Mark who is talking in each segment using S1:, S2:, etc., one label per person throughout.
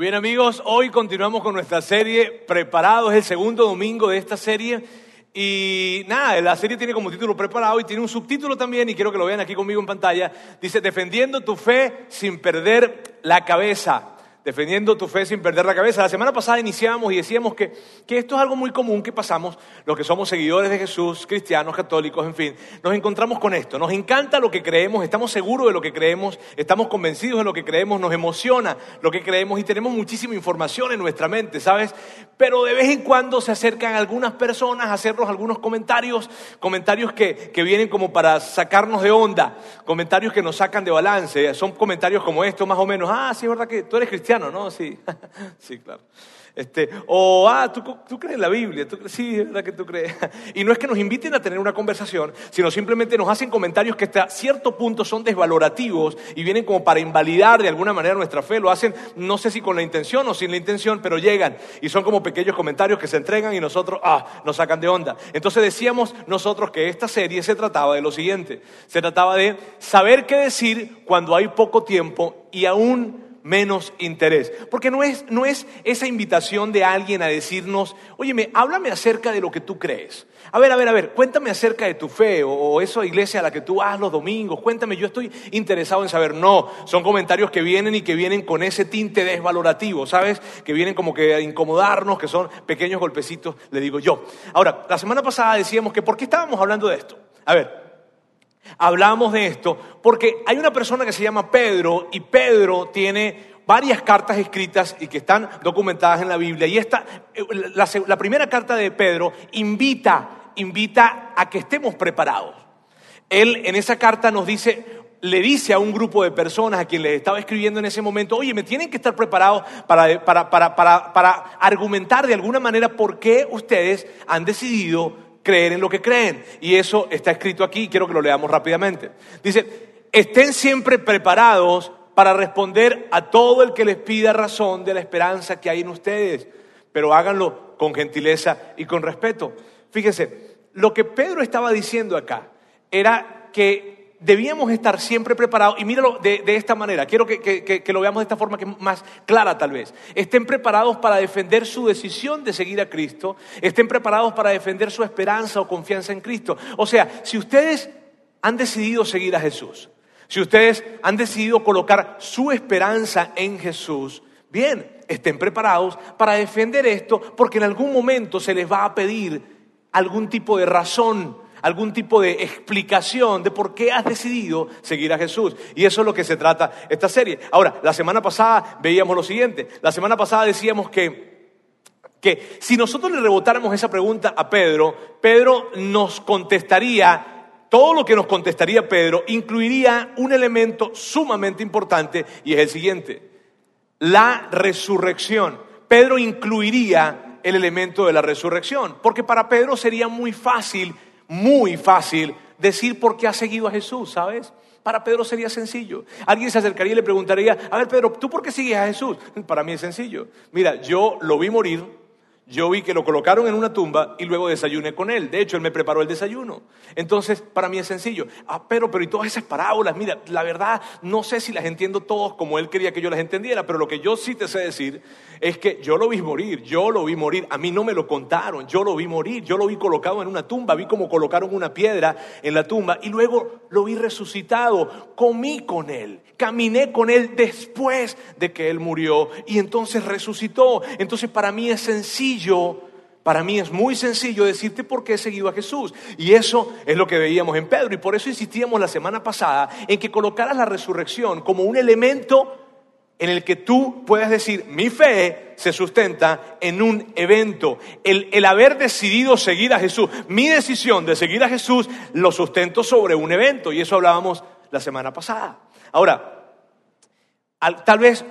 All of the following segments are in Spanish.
S1: Bien amigos, hoy continuamos con nuestra serie Preparados, es el segundo domingo de esta serie. Y nada, la serie tiene como título Preparado y tiene un subtítulo también, y quiero que lo vean aquí conmigo en pantalla. Dice, Defendiendo tu fe sin perder la cabeza defendiendo tu fe sin perder la cabeza. La semana pasada iniciamos y decíamos que, que, esto es algo muy común que pasamos, los que somos seguidores de Jesús, cristianos, católicos, en fin, nos encontramos con esto. Nos encanta lo que creemos, estamos seguros de lo que creemos, estamos convencidos de lo que creemos, nos emociona lo que creemos y tenemos muchísima información en nuestra mente, ¿sabes? Pero de vez en cuando se acercan algunas personas a hacernos algunos comentarios, comentarios que, que vienen como para sacarnos de onda, comentarios que nos sacan de balance. Son comentarios como estos, más o menos, ah, sí, es verdad que tú eres cristiano ¿no? Sí, sí, claro. Este, o, ah, ¿tú, tú crees en la Biblia, ¿Tú, sí, es verdad que tú crees. Y no es que nos inviten a tener una conversación, sino simplemente nos hacen comentarios que hasta cierto punto son desvalorativos y vienen como para invalidar de alguna manera nuestra fe. Lo hacen, no sé si con la intención o sin la intención, pero llegan y son como pequeños comentarios que se entregan y nosotros, ah, nos sacan de onda. Entonces decíamos nosotros que esta serie se trataba de lo siguiente, se trataba de saber qué decir cuando hay poco tiempo y aún menos interés. Porque no es, no es esa invitación de alguien a decirnos, óyeme, háblame acerca de lo que tú crees. A ver, a ver, a ver, cuéntame acerca de tu fe o, o esa iglesia a la que tú vas los domingos. Cuéntame, yo estoy interesado en saber. No, son comentarios que vienen y que vienen con ese tinte desvalorativo, ¿sabes? Que vienen como que a incomodarnos, que son pequeños golpecitos, le digo yo. Ahora, la semana pasada decíamos que, ¿por qué estábamos hablando de esto? A ver, Hablamos de esto porque hay una persona que se llama Pedro y Pedro tiene varias cartas escritas y que están documentadas en la Biblia. Y esta, eh, la, primera carta de Pedro invita, invita a que estemos preparados. Él en esa carta nos dice, le dice a un grupo de personas a quien les estaba escribiendo en ese momento, oye, me tienen que estar preparados para, para, para, para, argumentar de alguna manera por qué ustedes han decidido creer en lo que creen. Y eso está escrito aquí, quiero que lo leamos rápidamente. Dice, estén siempre preparados para responder a todo el que les pida razón de la esperanza que hay en ustedes, pero háganlo con gentileza y con respeto. Fíjense, lo que Pedro estaba diciendo acá era que debíamos estar siempre preparados, y míralo de, esta manera, quiero que, lo veamos de esta forma que más clara tal vez. Estén preparados para defender su decisión de seguir a Cristo, estén preparados para defender su esperanza o confianza en Cristo. O sea, si ustedes han decidido seguir a Jesús, si ustedes han decidido colocar su esperanza en Jesús, bien, estén preparados para defender esto, porque en algún momento se les va a pedir algún tipo de razón algún tipo de explicación de por qué has decidido seguir a Jesús. Y eso es lo que se trata esta serie. Ahora, la semana pasada veíamos lo siguiente. La semana pasada decíamos que, que si nosotros le rebotáramos esa pregunta a Pedro, Pedro nos contestaría todo lo que nos contestaría Pedro incluiría un elemento sumamente importante y es el siguiente, la resurrección. Pedro incluiría el elemento de la resurrección, porque para Pedro sería muy fácil muy fácil decir por qué ha seguido a Jesús, ¿sabes? Para Pedro sería sencillo. Alguien se acercaría y le preguntaría, a ver Pedro, ¿tú por qué sigues a Jesús? Para mí es sencillo. Mira, yo lo vi morir, yo vi que lo colocaron en una tumba y luego desayuné con él. De hecho, él me preparó el desayuno. Entonces, para mí es sencillo. Ah, pero, pero y todas esas parábolas, mira, la verdad, no sé si las entiendo todos como él quería que yo las entendiera, pero lo que yo sí te sé decir es que yo lo vi morir, yo lo vi morir. A mí no me lo contaron, yo lo vi morir, yo lo vi colocado en una tumba, vi como colocaron una piedra en la tumba y luego lo vi resucitado, comí con él, caminé con él después de que él murió y entonces resucitó. Entonces, para mí es sencillo para mí es muy sencillo decirte por qué he seguido a Jesús. Y eso es lo que veíamos en Pedro. Y por eso insistíamos la semana pasada en que colocaras la resurrección como un elemento en el que tú puedas decir, mi fe se sustenta en un evento. El, el, haber decidido seguir a Jesús, mi decisión de seguir a Jesús, lo sustento sobre un evento. Y eso hablábamos la semana pasada. Ahora, tal vez,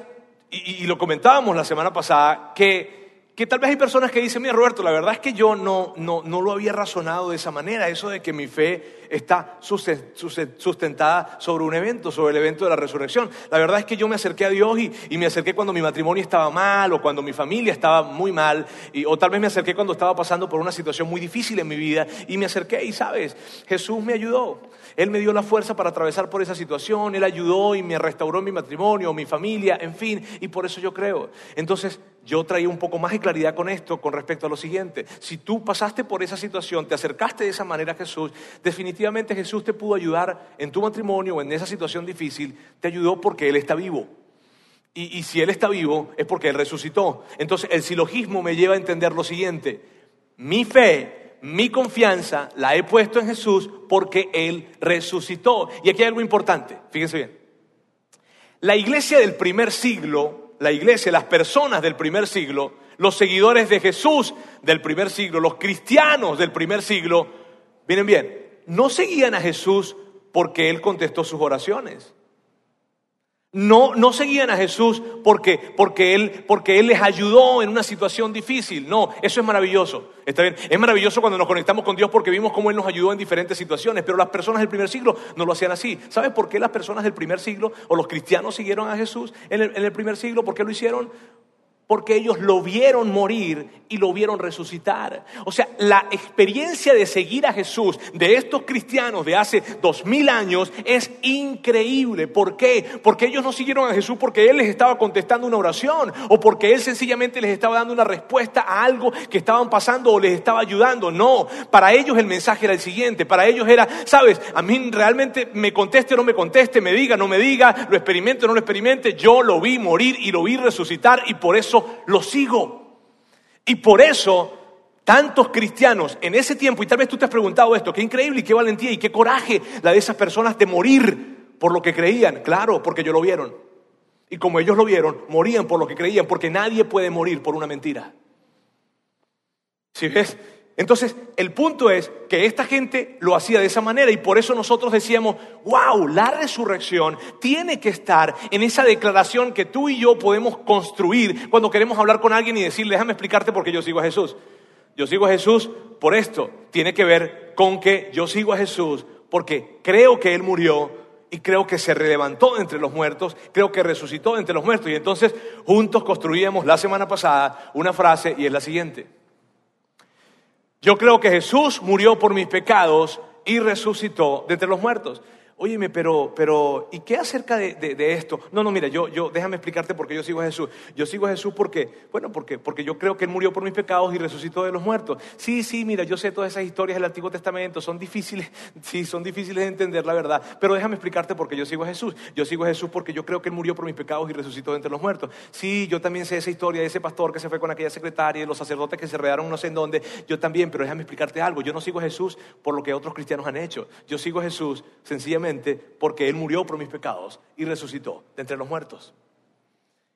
S1: y lo comentábamos la semana pasada, que que tal vez hay personas que dicen, mira Roberto, la verdad es que yo no, no, no lo había razonado de esa manera, eso de que mi fe está sustentada sobre un evento, sobre el evento de la resurrección. La verdad es que yo me acerqué a Dios y, y me acerqué cuando mi matrimonio estaba mal o cuando mi familia estaba muy mal, y, o tal vez me acerqué cuando estaba pasando por una situación muy difícil en mi vida y me acerqué y sabes, Jesús me ayudó. Él me dio la fuerza para atravesar por esa situación, Él ayudó y me restauró mi matrimonio, mi familia, en fin, y por eso yo creo. Entonces, yo traía un poco más de claridad con esto con respecto a lo siguiente. Si tú pasaste por esa situación, te acercaste de esa manera a Jesús, definitivamente Jesús te pudo ayudar en tu matrimonio o en esa situación difícil, te ayudó porque Él está vivo. Y, y si Él está vivo es porque Él resucitó. Entonces, el silogismo me lleva a entender lo siguiente. Mi fe mi confianza la he puesto en Jesús porque Él resucitó. Y aquí hay algo importante, fíjense bien. La iglesia del primer siglo, la iglesia, las personas del primer siglo, los seguidores de Jesús del primer siglo, los cristianos del primer siglo, miren bien, no seguían a Jesús porque Él contestó sus oraciones. No, no seguían a Jesús porque, porque, él, porque Él les ayudó en una situación difícil. No, eso es maravilloso. Está bien. Es maravilloso cuando nos conectamos con Dios porque vimos cómo Él nos ayudó en diferentes situaciones. Pero las personas del primer siglo no lo hacían así. ¿Sabes por qué las personas del primer siglo o los cristianos siguieron a Jesús en el, en el primer siglo? ¿Por qué lo hicieron? Porque ellos lo vieron morir y lo vieron resucitar. O sea, la experiencia de seguir a Jesús de estos cristianos de hace dos mil años es increíble. ¿Por qué? Porque ellos no siguieron a Jesús porque Él les estaba contestando una oración o porque Él sencillamente les estaba dando una respuesta a algo que estaban pasando o les estaba ayudando. No, para ellos el mensaje era el siguiente. Para ellos era, sabes, a mí realmente me conteste o no me conteste, me diga o no me diga, lo experimente o no lo experimente, yo lo vi morir y lo vi resucitar y por eso lo sigo. Y por eso tantos cristianos en ese tiempo, y tal vez tú te has preguntado esto, qué increíble y qué valentía y qué coraje la de esas personas de morir por lo que creían. Claro, porque ellos lo vieron. Y como ellos lo vieron, morían por lo que creían, porque nadie puede morir por una mentira. Si ves? Entonces, el punto es que esta gente lo hacía de esa manera y por eso nosotros decíamos, wow, la resurrección tiene que estar en esa declaración que tú y yo podemos construir cuando queremos hablar con alguien y decirle, déjame explicarte por qué yo sigo a Jesús. Yo sigo a Jesús por esto. Tiene que ver con que yo sigo a Jesús porque creo que Él murió y creo que se levantó entre los muertos, creo que resucitó entre los muertos. Y entonces juntos construíamos la semana pasada una frase y es la siguiente. Yo creo que Jesús murió por mis pecados y resucitó de entre los muertos. Óyeme, pero, pero, ¿y qué acerca de, de, esto? No, no, mira, yo, yo, déjame explicarte por qué yo sigo a Jesús. Yo sigo a Jesús porque, bueno, porque, porque yo creo que Él murió por mis pecados y resucitó de los muertos. Sí, sí, mira, yo sé todas esas historias del Antiguo Testamento, son difíciles, sí, son difíciles de entender, la verdad. Pero déjame explicarte por qué yo sigo a Jesús. Yo sigo a Jesús porque yo creo que Él murió por mis pecados y resucitó de entre los muertos. Sí, yo también sé esa historia de ese pastor que se fue con aquella secretaria, de los sacerdotes que se redaron no sé en dónde. Yo también, pero déjame explicarte algo. Yo no sigo a Jesús por lo que otros cristianos han hecho. Yo sigo a Jesús sencillamente porque él murió por mis pecados y resucitó de entre los muertos.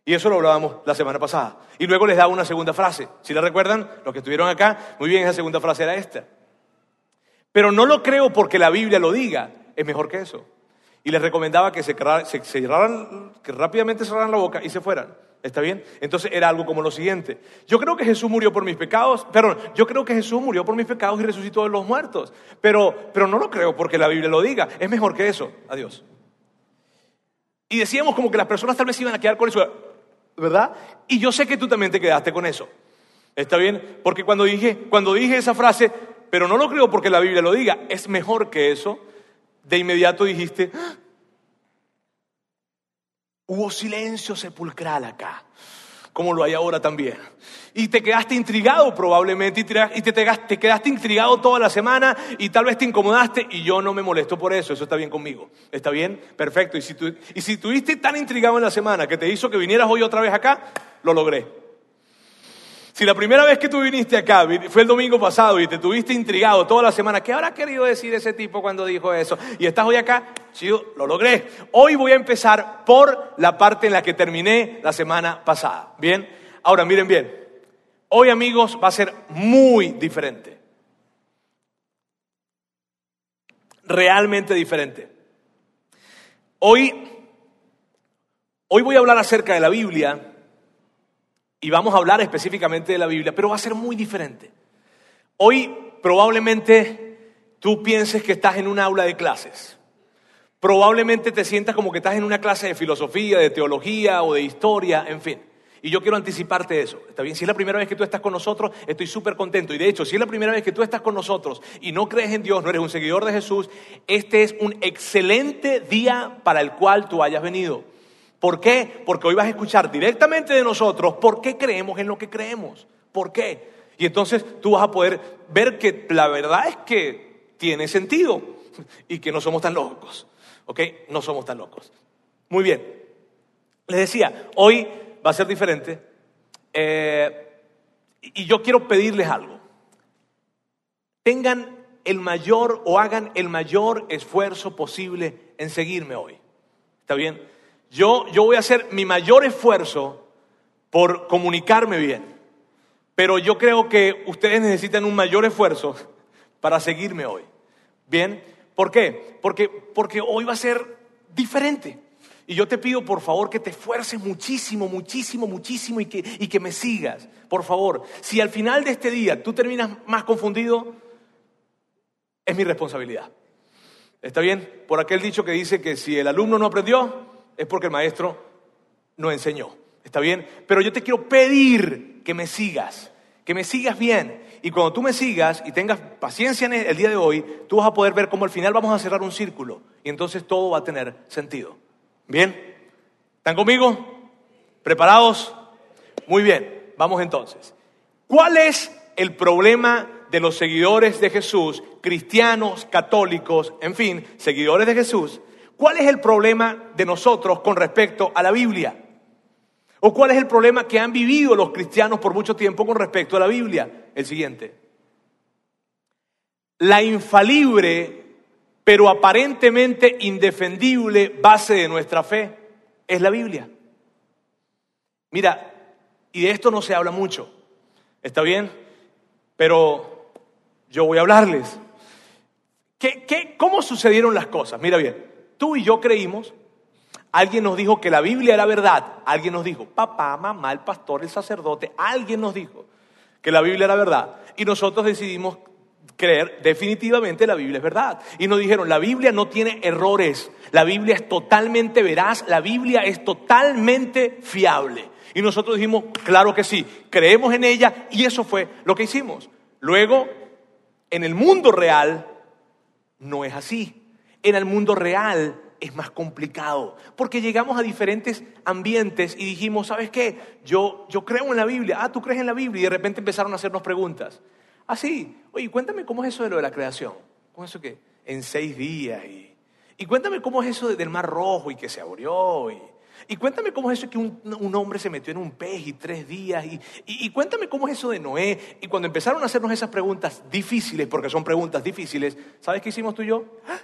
S1: Y eso lo hablábamos la semana pasada. Y luego les da una segunda frase. Si la recuerdan, los que estuvieron acá, muy bien, esa segunda frase era esta. Pero no lo creo porque la Biblia lo diga, es mejor que eso. Y les recomendaba que se, cerraran, que rápidamente cerraran la boca y se fueran. ¿Está bien? Entonces era algo como lo siguiente. Yo creo que Jesús murió por mis pecados, perdón, yo creo que Jesús murió por mis pecados y resucitó de los muertos. Pero, pero no lo creo porque la Biblia lo diga. Es mejor que eso. Adiós. Y decíamos como que las personas tal vez iban a quedar con eso, ¿verdad? Y yo sé que tú también te quedaste con eso. ¿Está bien? Porque cuando dije, cuando dije esa frase, pero no lo creo porque la Biblia lo diga, es mejor que eso, de inmediato dijiste, Hubo silencio sepulcral acá, como lo hay ahora también. Y te quedaste intrigado probablemente, y te, te quedaste intrigado toda la semana y tal vez te incomodaste y yo no me molesto por eso, eso está bien conmigo. ¿Está bien? Perfecto. Y si, tú, y si tan intrigado en la semana que te hizo que vinieras hoy otra vez acá, lo logré. Si la primera vez que tú viniste acá fue el domingo pasado y te tuviste intrigado toda la semana, ¿qué habrá querido decir ese tipo cuando dijo eso? Y estás hoy acá, sí, lo logré. Hoy voy a empezar por la parte en la que terminé la semana pasada. Bien, ahora miren bien. Hoy amigos va a ser muy diferente. Realmente diferente. Hoy, hoy voy a hablar acerca de la Biblia y vamos a hablar específicamente de la Biblia, pero va a ser muy diferente. Hoy probablemente tú pienses que estás en un aula de clases. Probablemente te sientas como que estás en una clase de filosofía, de teología o de historia, en fin. Y yo quiero anticiparte eso. ¿Está bien? Si es la primera vez que tú estás con nosotros, estoy súper contento. Y de hecho, si es la primera vez que tú estás con nosotros y no crees en Dios, no eres un seguidor de Jesús, este es un excelente día para el cual tú hayas venido. ¿Por qué? Porque hoy vas a escuchar directamente de nosotros por qué creemos en lo que creemos. ¿Por qué? Y entonces tú vas a poder ver que la verdad es que tiene sentido y que no somos tan locos. ¿Ok? No somos tan locos. Muy bien. Les decía, hoy va a ser diferente. Eh, y yo quiero pedirles algo. Tengan el mayor o hagan el mayor esfuerzo posible en seguirme hoy. ¿Está bien? Yo, voy a hacer mi mayor esfuerzo por comunicarme bien, pero yo creo que ustedes necesitan un mayor esfuerzo para seguirme hoy. ¿Bien? ¿Por qué? Porque, porque hoy va a ser diferente. Y yo te pido, por favor, que te esfuerces muchísimo, muchísimo, muchísimo y que, y que me sigas. Por favor, si al final de este día tú terminas más confundido, es mi responsabilidad. ¿Está bien? Por aquel dicho que dice que si el alumno no aprendió, es porque el maestro no enseñó. ¿Está bien? Pero yo te quiero pedir que me sigas, que me sigas bien. Y cuando tú me sigas y tengas paciencia en el día de hoy, tú vas a poder ver cómo al final vamos a cerrar un círculo y entonces todo va a tener sentido. ¿Bien? ¿Están conmigo? ¿Preparados? Muy bien, vamos entonces. ¿Cuál es el problema de los seguidores de Jesús, cristianos, católicos, en fin, seguidores de Jesús? ¿Cuál es el problema de nosotros con respecto a la Biblia? ¿O cuál es el problema que han vivido los cristianos por mucho tiempo con respecto a la Biblia? El siguiente. La infalible, pero aparentemente indefendible base de nuestra fe es la Biblia. Mira, y de esto no se habla mucho, ¿está bien? Pero yo voy a hablarles. ¿Qué, cómo sucedieron las cosas? Mira bien, tú y yo creímos, alguien nos dijo que la Biblia era verdad, alguien nos dijo, papá, mamá, el pastor, el sacerdote, alguien nos dijo que la Biblia era verdad. Y nosotros decidimos creer definitivamente la Biblia es verdad. Y nos dijeron, la Biblia no tiene errores, la Biblia es totalmente veraz, la Biblia es totalmente fiable. Y nosotros dijimos, claro que sí, creemos en ella y eso fue lo que hicimos. Luego, en el mundo real, no es así en el mundo real es más complicado, porque llegamos a diferentes ambientes y dijimos, ¿sabes qué? Yo, yo creo en la Biblia, ah, tú crees en la Biblia, y de repente empezaron a hacernos preguntas. Ah, sí, oye, cuéntame cómo es eso de lo de la creación, cómo es eso que en seis días, y, y cuéntame cómo es eso del mar rojo y que se abrió, y, y cuéntame cómo es eso que un, hombre se metió en un pez y tres días. Y, y, cuéntame cómo es eso de Noé. Y cuando empezaron a hacernos esas preguntas difíciles, porque son preguntas difíciles, ¿sabes qué hicimos tú y yo? ¡Ah!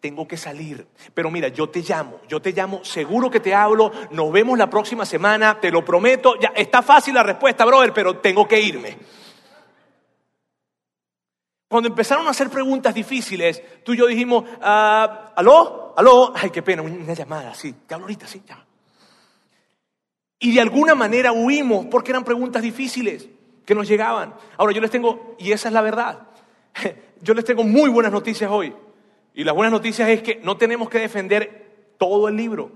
S1: Tengo que salir. Pero mira, yo te llamo, yo te llamo, seguro que te hablo, nos vemos la próxima semana, te lo prometo. Ya está fácil la respuesta, brother, pero tengo que irme. Cuando empezaron a hacer preguntas difíciles, tú y yo dijimos, ah, ¿aló? ¿Aló? Ay, qué pena, una llamada, sí, te hablo ahorita, sí, ya. Y de alguna manera huimos porque eran preguntas difíciles que nos llegaban. Ahora yo les tengo, y esa es la verdad, yo les tengo muy buenas noticias hoy. Y las buenas noticias es que no tenemos que defender todo el libro.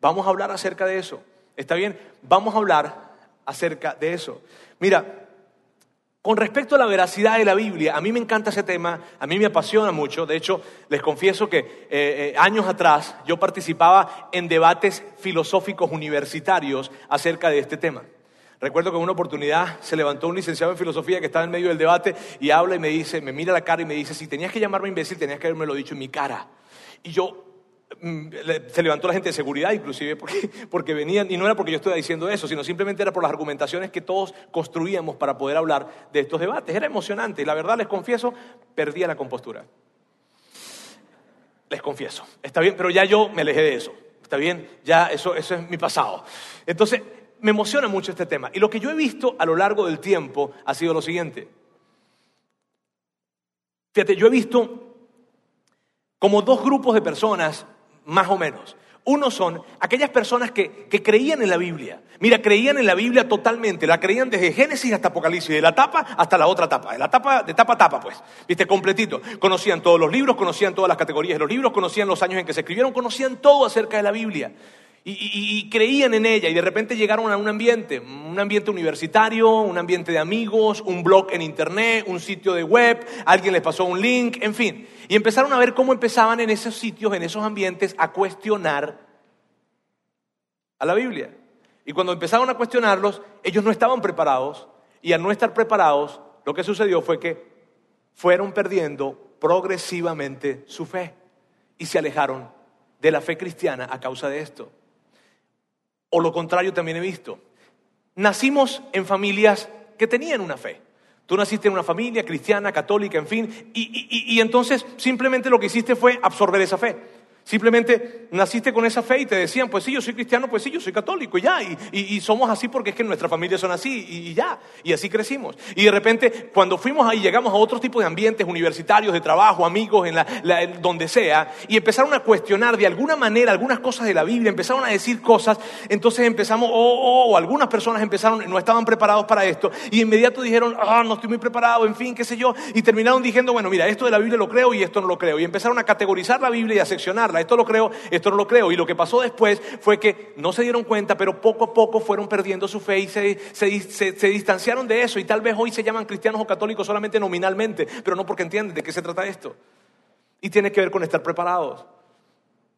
S1: Vamos a hablar acerca de eso. ¿Está bien? Vamos a hablar acerca de eso. Mira, con respecto a la veracidad de la Biblia, a mí me encanta ese tema, a mí me apasiona mucho. De hecho, les confieso que eh, eh, años atrás yo participaba en debates filosóficos universitarios acerca de este tema. Recuerdo que en una oportunidad se levantó un licenciado en filosofía que estaba en medio del debate y habla y me dice, me mira la cara y me dice, si tenías que llamarme imbécil, tenías que haberme lo dicho en mi cara. Y yo, mm, se levantó la gente de seguridad inclusive porque, porque venían, y no era porque yo estuviera diciendo eso, sino simplemente era por las argumentaciones que todos construíamos para poder hablar de estos debates. Era emocionante y la verdad les confieso, perdía la compostura. Les confieso, está bien, pero ya yo me alejé de eso. Está bien, ya eso, eso es mi pasado. Entonces, me emociona mucho este tema. Y lo que yo he visto a lo largo del tiempo ha sido lo siguiente. Fíjate, yo he visto como dos grupos de personas, más o menos. Uno son aquellas personas que, que, creían en la Biblia. Mira, creían en la Biblia totalmente, la creían desde Génesis hasta Apocalipsis, de la tapa hasta la otra tapa, de la tapa, de tapa a tapa, pues, viste, completito. Conocían todos los libros, conocían todas las categorías de los libros, conocían los años en que se escribieron, conocían todo acerca de la Biblia. Y, creían en ella y de repente llegaron a un ambiente, un ambiente universitario, un ambiente de amigos, un blog en internet, un sitio de web, alguien les pasó un link, en fin. Y empezaron a ver cómo empezaban en esos sitios, en esos ambientes, a cuestionar a la Biblia. Y cuando empezaron a cuestionarlos, ellos no estaban preparados y al no estar preparados, lo que sucedió fue que fueron perdiendo progresivamente su fe y se alejaron de la fe cristiana a causa de esto. O lo contrario también he visto. Nacimos en familias que tenían una fe. Tú naciste en una familia cristiana, católica, en fin, y, y entonces simplemente lo que hiciste fue absorber esa fe. Simplemente naciste con esa fe y te decían, pues sí, yo soy cristiano, pues sí, yo soy católico, y ya, y, somos así porque es que nuestra familia son así, y, ya, y así crecimos. Y de repente, cuando fuimos ahí, llegamos a otro tipo de ambientes universitarios, de trabajo, amigos, en la, donde sea, y empezaron a cuestionar de alguna manera algunas cosas de la Biblia, empezaron a decir cosas, entonces empezamos, o algunas personas empezaron, no estaban preparados para esto, y inmediato dijeron, ah, no estoy muy preparado, en fin, qué sé yo, y terminaron diciendo, bueno, mira, esto de la Biblia lo creo y esto no lo creo, y empezaron a categorizar la Biblia y a esto lo creo, esto no lo creo. Y lo que pasó después fue que no se dieron cuenta, pero poco a poco fueron perdiendo su fe y se, se, distanciaron de eso. Y tal vez hoy se llaman cristianos o católicos solamente nominalmente, pero no porque entienden de qué se trata esto. Y tiene que ver con estar preparados.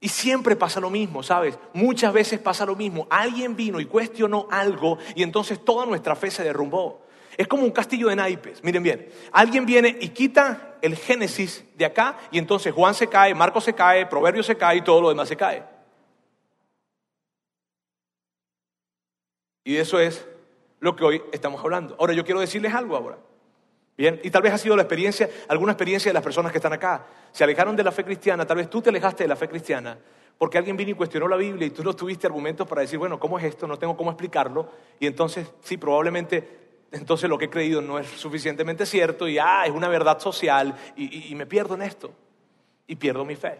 S1: Y siempre pasa lo mismo, ¿sabes? Muchas veces pasa lo mismo. Alguien vino y cuestionó algo y entonces toda nuestra fe se derrumbó. Es como un castillo de naipes. Miren bien, alguien viene y quita el Génesis de acá y entonces Juan se cae, Marcos se cae, Proverbio se cae y todo lo demás se cae. Y eso es lo que hoy estamos hablando. Ahora yo quiero decirles algo ahora. Bien, y tal vez ha sido la experiencia, alguna experiencia de las personas que están acá. Se alejaron de la fe cristiana, tal vez tú te alejaste de la fe cristiana porque alguien vino y cuestionó la Biblia y tú no tuviste argumentos para decir, bueno, ¿cómo es esto? No tengo cómo explicarlo. Y entonces, sí, probablemente entonces lo que he creído no es suficientemente cierto y ah, es una verdad social y, me pierdo en esto y pierdo mi fe.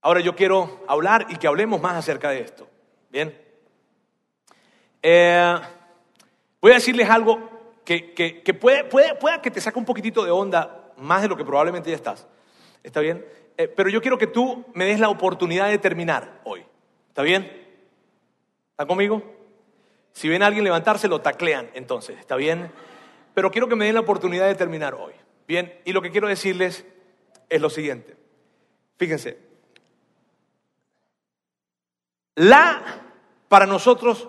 S1: Ahora yo quiero hablar y que hablemos más acerca de esto. Bien. Eh, voy a decirles algo que, que, puede, puede, que te saque un poquitito de onda, más de lo que probablemente ya estás. ¿Está bien? Eh, pero yo quiero que tú me des la oportunidad de terminar hoy. ¿Está bien? ¿Está conmigo? Si ven a alguien levantarse, lo taclean, entonces, ¿está bien? Pero quiero que me den la oportunidad de terminar hoy. Bien, y lo que quiero decirles es lo siguiente. Fíjense, la, para nosotros,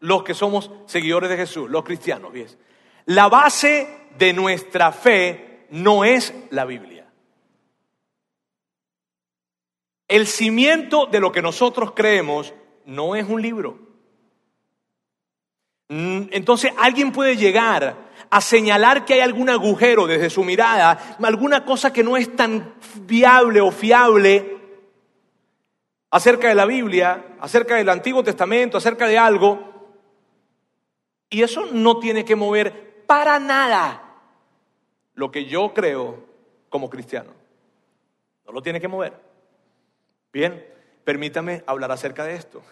S1: los que somos seguidores de Jesús, los cristianos, la base de nuestra fe no es la Biblia. El cimiento de lo que nosotros creemos no es un libro. Mm, entonces alguien puede llegar a señalar que hay algún agujero desde su mirada, alguna cosa que no es tan viable o fiable acerca de la Biblia, acerca del Antiguo Testamento, acerca de algo, y eso no tiene que mover para nada lo que yo creo como cristiano. No lo tiene que mover. Bien, permítame hablar acerca de esto.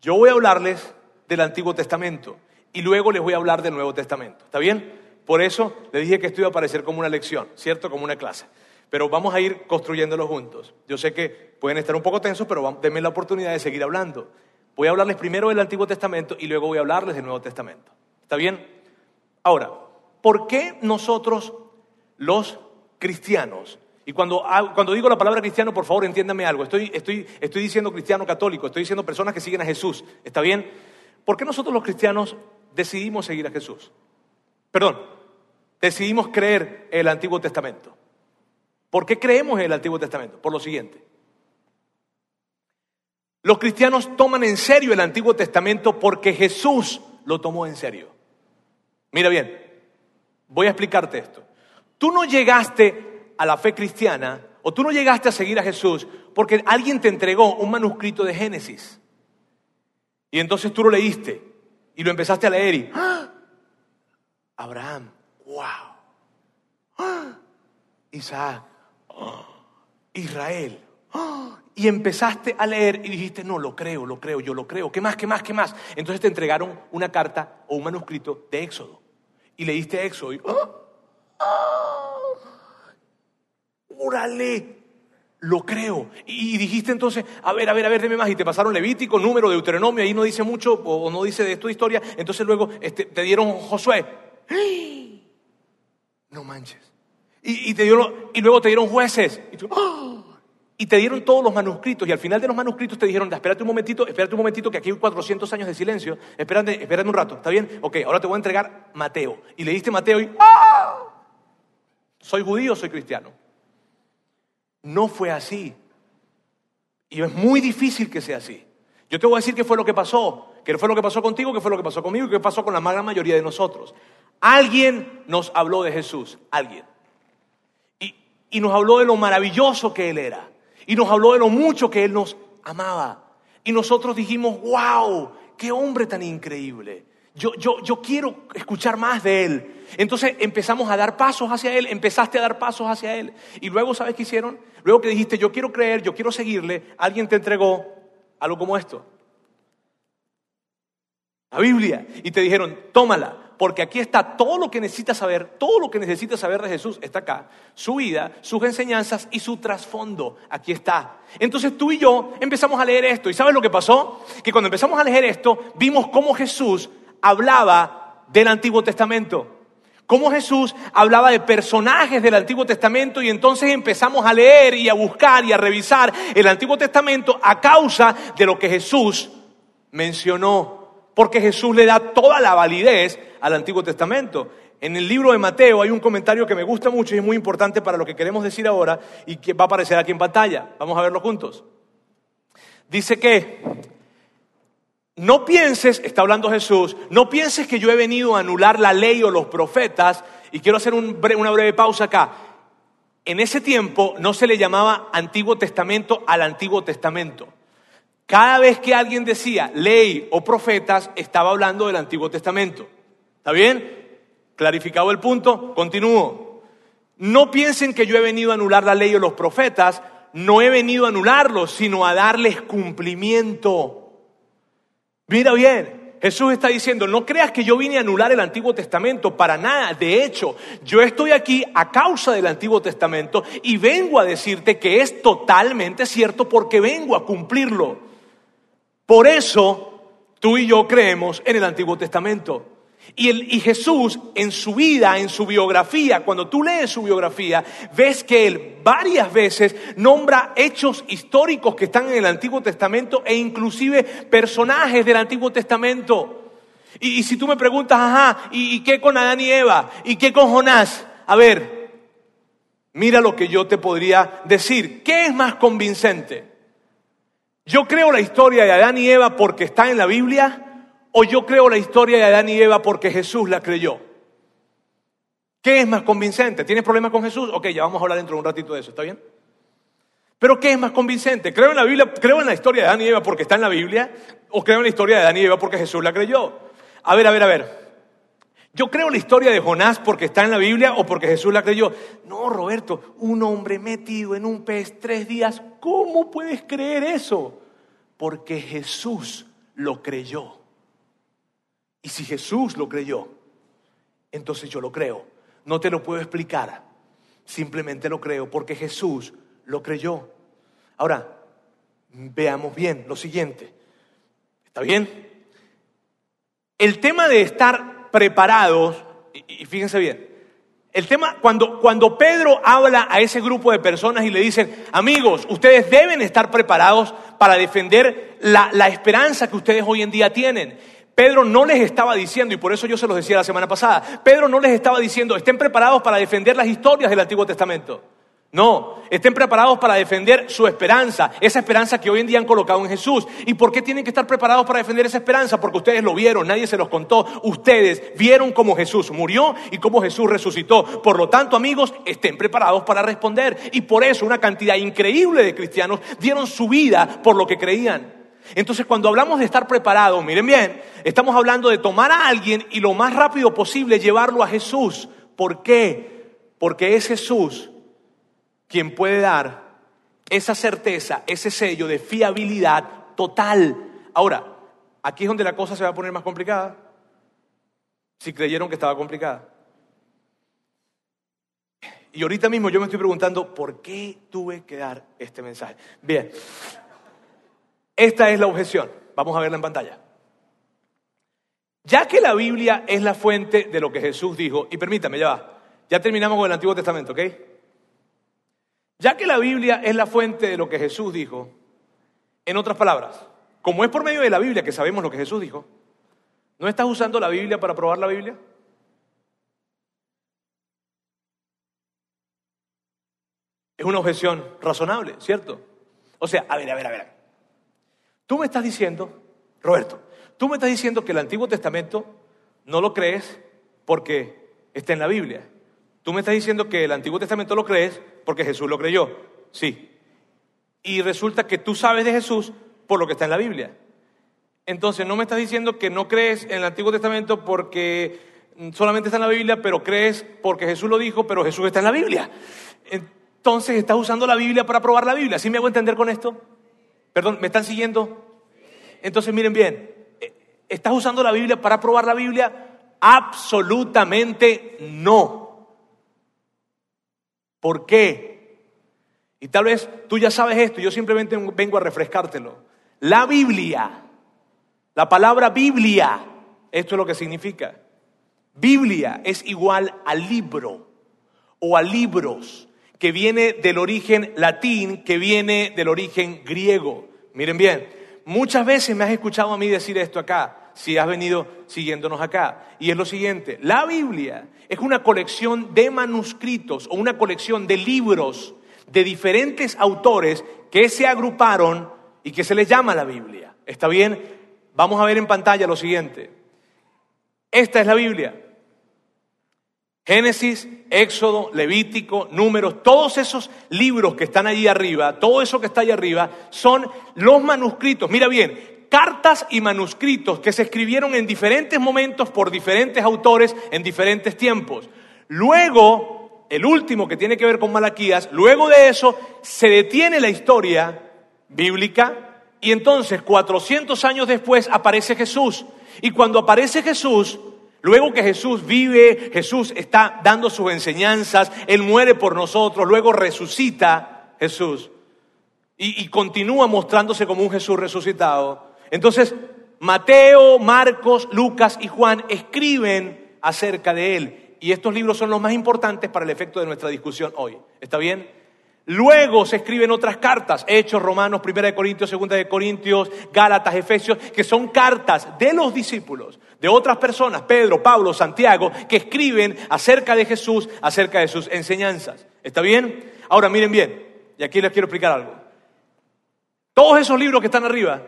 S1: Yo voy a hablarles del Antiguo Testamento y luego les voy a hablar del Nuevo Testamento. ¿Está bien? Por eso les dije que esto iba a parecer como una lección, ¿cierto? Como una clase. Pero vamos a ir construyéndolo juntos. Yo sé que pueden estar un poco tensos, pero denme la oportunidad de seguir hablando. Voy a hablarles primero del Antiguo Testamento y luego voy a hablarles del Nuevo Testamento. ¿Está bien? Ahora, ¿por qué nosotros los cristianos y cuando, cuando, digo la palabra cristiano, por favor, entiéndame algo. Estoy, estoy, estoy diciendo cristiano católico, estoy diciendo personas que siguen a Jesús. ¿Está bien? ¿Por qué nosotros los cristianos decidimos seguir a Jesús? Perdón, decidimos creer el Antiguo Testamento. ¿Por qué creemos en el Antiguo Testamento? Por lo siguiente. Los cristianos toman en serio el Antiguo Testamento porque Jesús lo tomó en serio. Mira bien, voy a explicarte esto. Tú no llegaste a la fe cristiana o tú no llegaste a seguir a Jesús porque alguien te entregó un manuscrito de Génesis. Y entonces tú lo leíste y lo empezaste a leer y ¡ah! Abraham, wow. ¡Ah! Isaac, ¡ah! Israel, ¡Ah! Y empezaste a leer y dijiste, no, lo creo, lo creo, yo lo creo. ¿Qué más, qué más, qué más? Entonces te entregaron una carta o un manuscrito de Éxodo. Y leíste Éxodo y. ¡Ah! ¡Órale! Lo creo. Y dijiste entonces, a ver, a ver, a ver, dime más. Y te pasaron Levítico, número, Deuteronomio, ahí no dice mucho o no dice de esto de historia. Entonces luego este, te dieron Josué. No manches. Y, te dieron, y luego te dieron jueces. ¡ah! Y, te dieron todos los manuscritos. Y al final de los manuscritos te dijeron, espérate un momentito, espérate un momentito, que aquí hay 400 años de silencio. Espérate, espérate un rato, ¿está bien? Ok, ahora te voy a entregar Mateo. Y leíste Mateo y, ¡ah! ¿Soy judío soy cristiano? No fue así. Y es muy difícil que sea así. Yo te voy a decir qué fue lo que pasó, qué fue lo que pasó contigo, qué fue lo que pasó conmigo y qué pasó con la gran mayoría de nosotros. Alguien nos habló de Jesús, alguien. Y, y nos habló de lo maravilloso que Él era. Y nos habló de lo mucho que Él nos amaba. Y nosotros dijimos, wow, qué hombre tan increíble. Yo, yo, yo quiero escuchar más de Él. Entonces empezamos a dar pasos hacia Él, empezaste a dar pasos hacia Él. Y luego, ¿sabes qué hicieron? Luego que dijiste, yo quiero creer, yo quiero seguirle, alguien te entregó algo como esto. La Biblia. Y te dijeron, tómala, porque aquí está todo lo que necesitas saber, todo lo que necesitas saber de Jesús está acá. Su vida, sus enseñanzas y su trasfondo, aquí está. Entonces tú y yo empezamos a leer esto. ¿Y sabes lo que pasó? Que cuando empezamos a leer esto, vimos cómo Jesús hablaba del Antiguo Testamento. Cómo Jesús hablaba de personajes del Antiguo Testamento y entonces empezamos a leer y a buscar y a revisar el Antiguo Testamento a causa de lo que Jesús mencionó. Porque Jesús le da toda la validez al Antiguo Testamento. En el libro de Mateo hay un comentario que me gusta mucho y es muy importante para lo que queremos decir ahora y que va a aparecer aquí en pantalla. Vamos a verlo juntos. Dice que no pienses, está hablando Jesús, no pienses que yo he venido a anular la ley o los profetas, y quiero hacer una breve pausa acá. En ese tiempo no se le llamaba Antiguo Testamento al Antiguo Testamento. Cada vez que alguien decía ley o profetas, estaba hablando del Antiguo Testamento. ¿Está bien? Clarificado el punto, continúo. No piensen que yo he venido a anular la ley o los profetas, no he venido a anularlos, sino a darles cumplimiento. Mira bien, Jesús está diciendo, no creas que yo vine a anular el Antiguo Testamento, para nada. De hecho, yo estoy aquí a causa del Antiguo Testamento y vengo a decirte que es totalmente cierto porque vengo a cumplirlo. Por eso, tú y yo creemos en el Antiguo Testamento. Y, Jesús en su vida, en su biografía, cuando tú lees su biografía, ves que él varias veces nombra hechos históricos que están en el Antiguo Testamento e inclusive personajes del Antiguo Testamento. Y, si tú me preguntas, ajá, ¿y, ¿y qué con Adán y Eva? ¿Y qué con Jonás? A ver, mira lo que yo te podría decir. ¿Qué es más convincente? Yo creo la historia de Adán y Eva porque está en la Biblia o yo creo la historia de Adán y Eva porque Jesús la creyó? ¿Qué es más convincente? ¿Tienes problemas con Jesús? Ok, ya vamos a hablar dentro de un ratito de eso, ¿está bien? Pero ¿qué es más convincente? ¿Creo en la Biblia, creo en la historia de Adán y Eva porque está en la Biblia? ¿O creo en la historia de Adán y Eva porque Jesús la creyó? A ver, a ver, a ver. Yo creo la historia de Jonás porque está en la Biblia o porque Jesús la creyó. No, Roberto, un hombre metido en un pez tres días, ¿cómo puedes creer eso? Porque Jesús lo creyó. Y si Jesús lo creyó, entonces yo lo creo. No te lo puedo explicar. Simplemente lo creo porque Jesús lo creyó. Ahora, veamos bien lo siguiente. ¿Está bien? El tema de estar preparados, y fíjense bien, el tema, cuando, cuando Pedro habla a ese grupo de personas y le dicen, amigos, ustedes deben estar preparados para defender la, la esperanza que ustedes hoy en día tienen. Pedro no les estaba diciendo, y por eso yo se los decía la semana pasada, Pedro no les estaba diciendo, estén preparados para defender las historias del Antiguo Testamento. No, estén preparados para defender su esperanza, esa esperanza que hoy en día han colocado en Jesús. ¿Y por qué tienen que estar preparados para defender esa esperanza? Porque ustedes lo vieron, nadie se los contó. Ustedes vieron cómo Jesús murió y cómo Jesús resucitó. Por lo tanto, amigos, estén preparados para responder. Y por eso una cantidad increíble de cristianos dieron su vida por lo que creían. Entonces, cuando hablamos de estar preparado, miren bien, estamos hablando de tomar a alguien y lo más rápido posible llevarlo a Jesús. ¿Por qué? Porque es Jesús quien puede dar esa certeza, ese sello de fiabilidad total. Ahora, aquí es donde la cosa se va a poner más complicada. Si creyeron que estaba complicada. Y ahorita mismo yo me estoy preguntando, ¿por qué tuve que dar este mensaje? Bien, esta es la objeción. Vamos a verla en pantalla. Ya que la Biblia es la fuente de lo que Jesús dijo, y permítame, ya va, ya terminamos con el Antiguo Testamento, ¿ok? Ya que la Biblia es la fuente de lo que Jesús dijo, en otras palabras, como es por medio de la Biblia que sabemos lo que Jesús dijo, ¿no estás usando la Biblia para probar la Biblia? Es una objeción razonable, ¿cierto? O sea, a ver, a ver, a ver. Tú me estás diciendo, Roberto, tú me estás diciendo que el Antiguo Testamento no lo crees porque está en la Biblia. Tú me estás diciendo que el Antiguo Testamento lo crees porque Jesús lo creyó. Sí. Y resulta que tú sabes de Jesús por lo que está en la Biblia. Entonces, no me estás diciendo que no crees en el Antiguo Testamento porque solamente está en la Biblia, pero crees porque Jesús lo dijo, pero Jesús está en la Biblia. Entonces, estás usando la Biblia para probar la Biblia. ¿Sí me hago entender con esto? Perdón, ¿me están siguiendo? Entonces, miren bien, ¿estás usando la Biblia para probar la Biblia? Absolutamente no. ¿Por qué? Y tal vez tú ya sabes esto, yo simplemente vengo a refrescártelo. La Biblia, la palabra Biblia, esto es lo que significa. Biblia es igual al libro o a libros, que viene del origen latín, que viene del origen griego. Miren bien, muchas veces me has escuchado a mí decir esto acá, si has venido siguiéndonos acá, y es lo siguiente, la Biblia es una colección de manuscritos o una colección de libros de diferentes autores que se agruparon y que se les llama la Biblia. ¿Está bien? Vamos a ver en pantalla lo siguiente. Esta es la Biblia. Génesis, Éxodo, Levítico, Números, todos esos libros que están allí arriba, todo eso que está allí arriba, son los manuscritos. Mira bien, cartas y manuscritos que se escribieron en diferentes momentos por diferentes autores en diferentes tiempos. Luego, el último que tiene que ver con Malaquías, luego de eso se detiene la historia bíblica y entonces 400 años después aparece Jesús. Y cuando aparece Jesús, Luego que Jesús vive, Jesús está dando sus enseñanzas, Él muere por nosotros, luego resucita Jesús y, continúa mostrándose como un Jesús resucitado. Entonces, Mateo, Marcos, Lucas y Juan escriben acerca de Él. Y estos libros son los más importantes para el efecto de nuestra discusión hoy. ¿Está bien? Luego se escriben otras cartas, Hechos, Romanos, Primera de Corintios, Segunda de Corintios, Gálatas, Efesios, que son cartas de los discípulos, de otras personas, Pedro, Pablo, Santiago, que escriben acerca de Jesús, acerca de sus enseñanzas. ¿Está bien? Ahora miren bien, y aquí les quiero explicar algo. Todos esos libros que están arriba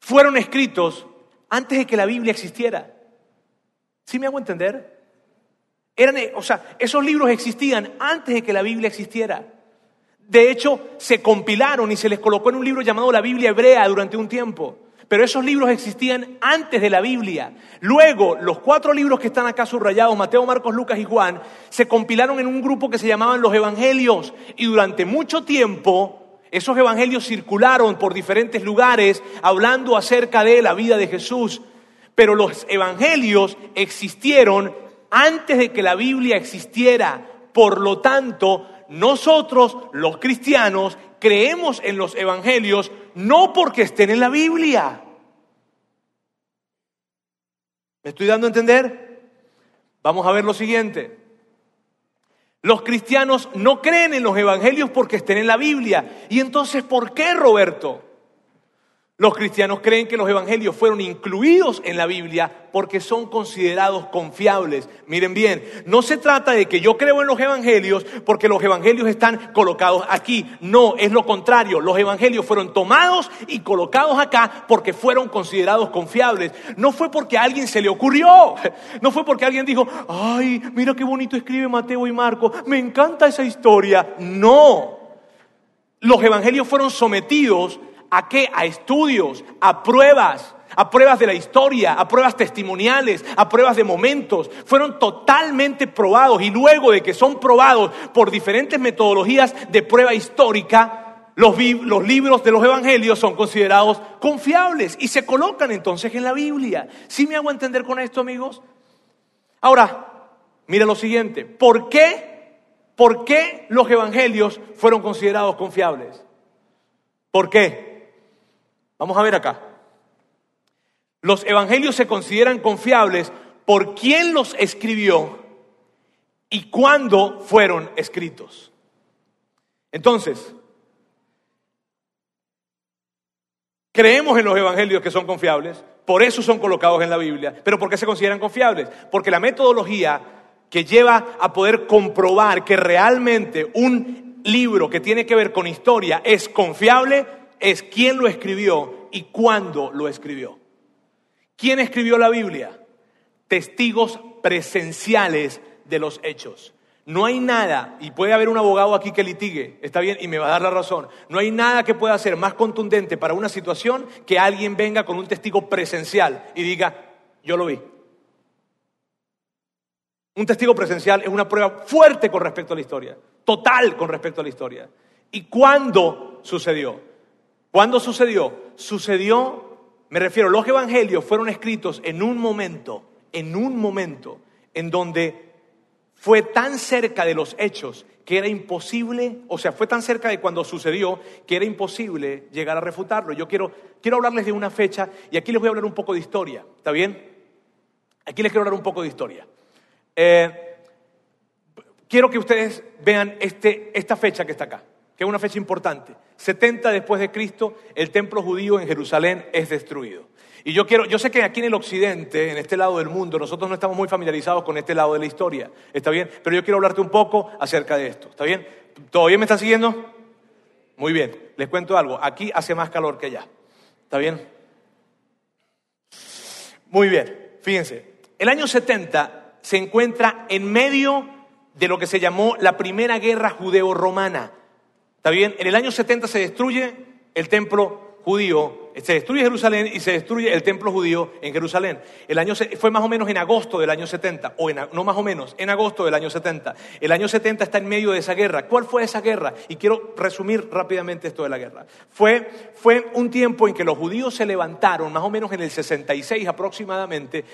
S1: fueron escritos antes de que la Biblia existiera. ¿Sí me hago entender? Eran, eh, o sea, esos libros existían antes de que la Biblia existiera. De hecho, se compilaron y se les colocó en un libro llamado la Biblia hebrea durante un tiempo. Pero esos libros existían antes de la Biblia. Luego, los cuatro libros que están acá subrayados, Mateo, Marcos, Lucas y Juan, se compilaron en un grupo que se llamaban los Evangelios. Y durante mucho tiempo, esos evangelios circularon por diferentes lugares hablando acerca de la vida de Jesús. Pero los evangelios existieron antes de que la Biblia existiera. Por lo tanto, nosotros los cristianos creemos en los evangelios no porque estén en la Biblia. ¿Me estoy dando a entender? Vamos a ver lo siguiente. Los cristianos no creen en los evangelios porque estén en la Biblia. ¿Y entonces por qué, Roberto? Los cristianos creen que los evangelios fueron incluidos en la Biblia porque son considerados confiables. Miren bien, no se trata de que yo creo en los evangelios porque los evangelios están colocados aquí. No, es lo contrario. Los evangelios fueron tomados y colocados acá porque fueron considerados confiables. No fue porque a alguien se le ocurrió. No fue porque alguien dijo, ay, mira qué bonito escribe Mateo y Marco. Me encanta esa historia. No. Los evangelios fueron sometidos ¿A qué? A estudios, a pruebas. a pruebas de la historia, a pruebas testimoniales, a pruebas de momentos. Fueron totalmente probados y luego de que son probados por diferentes metodologías de prueba histórica, los, libros de los evangelios son considerados confiables y se colocan entonces en la Biblia. ¿Sí me hago entender con esto, amigos? Ahora, mira lo siguiente. ¿Por qué? ¿Por qué los evangelios fueron considerados confiables? ¿Por qué? Vamos a ver acá. Los evangelios se consideran confiables por quién los escribió y cuándo fueron escritos. Entonces, creemos en los evangelios que son confiables, por eso son colocados en la Biblia. ¿Pero por qué se consideran confiables? Porque la metodología que lleva a poder comprobar que realmente un libro que tiene que ver con historia es confiable es quién lo escribió y cuándo lo escribió. ¿Quién escribió la Biblia? Testigos presenciales de los hechos. No hay nada, y puede haber un abogado aquí que litigue, está bien, y me va a dar la razón, no hay nada que pueda ser más contundente para una situación que alguien venga con un testigo presencial y diga, yo lo vi. Un testigo presencial es una prueba fuerte con respecto a la historia, total con respecto a la historia. ¿Y cuándo sucedió? ¿Cuándo sucedió? Sucedió me refiero, los evangelios fueron escritos en un momento, en un momento en donde fue tan cerca de los hechos que era imposible, o sea, fue tan cerca de cuando sucedió que era imposible llegar a refutarlo. Yo quiero, quiero hablarles de una fecha y aquí les voy a hablar un poco de historia, ¿está bien? Aquí les quiero hablar un poco de historia. Eh, quiero que ustedes vean este, esta fecha que está acá que es una fecha importante. 70 después de Cristo, el templo judío en Jerusalén es destruido. Y yo quiero, yo sé que aquí en el occidente, en este lado del mundo, nosotros no estamos muy familiarizados con este lado de la historia, ¿está bien? Pero yo quiero hablarte un poco acerca de esto, ¿está bien? ¿Todavía me están siguiendo? Muy bien, les cuento algo, aquí hace más calor que allá, ¿está bien? Muy bien, fíjense, el año 70 se encuentra en medio de lo que se llamó la primera guerra judeo-romana. ¿Está bien? En el año 70 se destruye el templo judío se destruye Jerusalén y se destruye el templo judío en Jerusalén. El año fue más o menos en agosto del año 70, o no más o menos, en agosto del año 70. El año 70 está en medio de esa guerra. ¿Cuál fue esa guerra? Y quiero resumir rápidamente esto de la guerra. Fue, fue un tiempo en que los judíos se levantaron, más o menos en el 66 aproximadamente,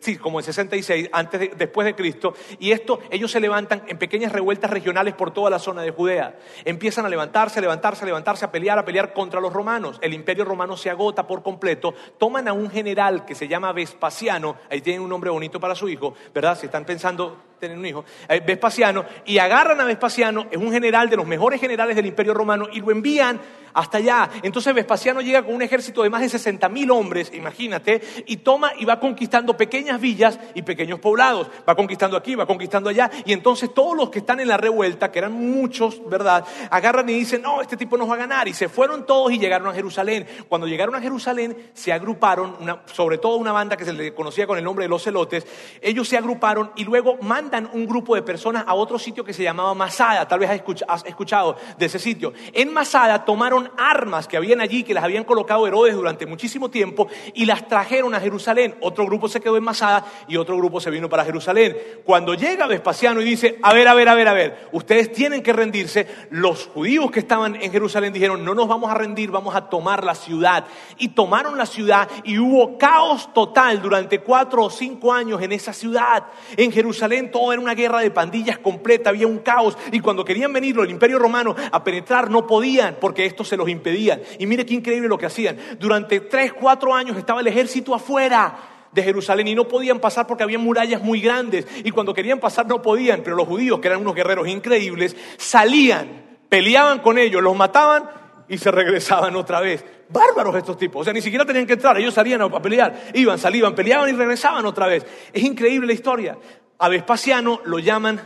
S1: sí, como el 66, antes después de Cristo, y esto, ellos se levantan en pequeñas revueltas regionales por toda la zona de Judea. Empiezan a levantarse, levantarse, levantarse, a pelear, a pelear contra los romanos. El imperio romano se agota por completo, toman a un general que se llama Vespasiano, ahí tienen un nombre bonito para su hijo, ¿verdad? Si están pensando tener un hijo, eh, Vespasiano, y agarran a Vespasiano, es un general de los mejores generales del imperio romano, y lo envían hasta allá. Entonces Vespasiano llega con un ejército de más de 60 mil hombres, imagínate, y toma y va conquistando pequeñas villas y pequeños poblados. Va conquistando aquí, va conquistando allá, y entonces todos los que están en la revuelta, que eran muchos, ¿verdad? Agarran y dicen, no, este tipo nos va a ganar. Y se fueron todos y llegaron a Jerusalén. Cuando llegaron a Jerusalén, se agruparon, sobre todo una banda que se le conocía con el nombre de los celotes, ellos se agruparon y luego mandan un grupo de personas a otro sitio que se llamaba Masada. Tal vez has escuchado de ese sitio. En Masada tomaron armas que habían allí, que las habían colocado Herodes durante muchísimo tiempo, y las trajeron a Jerusalén. Otro grupo se quedó en Masada y otro grupo se vino para Jerusalén. Cuando llega Vespasiano y dice, a ver, a ver, a ver, a ver, ustedes tienen que rendirse, los judíos que estaban en Jerusalén dijeron, no nos vamos a rendir, vamos a tomar la ciudad. Y tomaron la ciudad y hubo caos total durante cuatro o cinco años en esa ciudad. En Jerusalén era una guerra de pandillas completa, había un caos. Y cuando querían venir los imperio romano a penetrar, no podían porque esto se los impedía. Y mire qué increíble lo que hacían. Durante tres, cuatro años estaba el ejército afuera de Jerusalén y no podían pasar porque había murallas muy grandes. Y cuando querían pasar no podían, pero los judíos, que eran unos guerreros increíbles, salían, peleaban con ellos, los mataban y se regresaban otra vez. Bárbaros estos tipos, o sea, ni siquiera tenían que entrar, ellos salían a pelear, iban, salían, peleaban y regresaban otra vez. Es increíble la historia. A Vespasiano lo llaman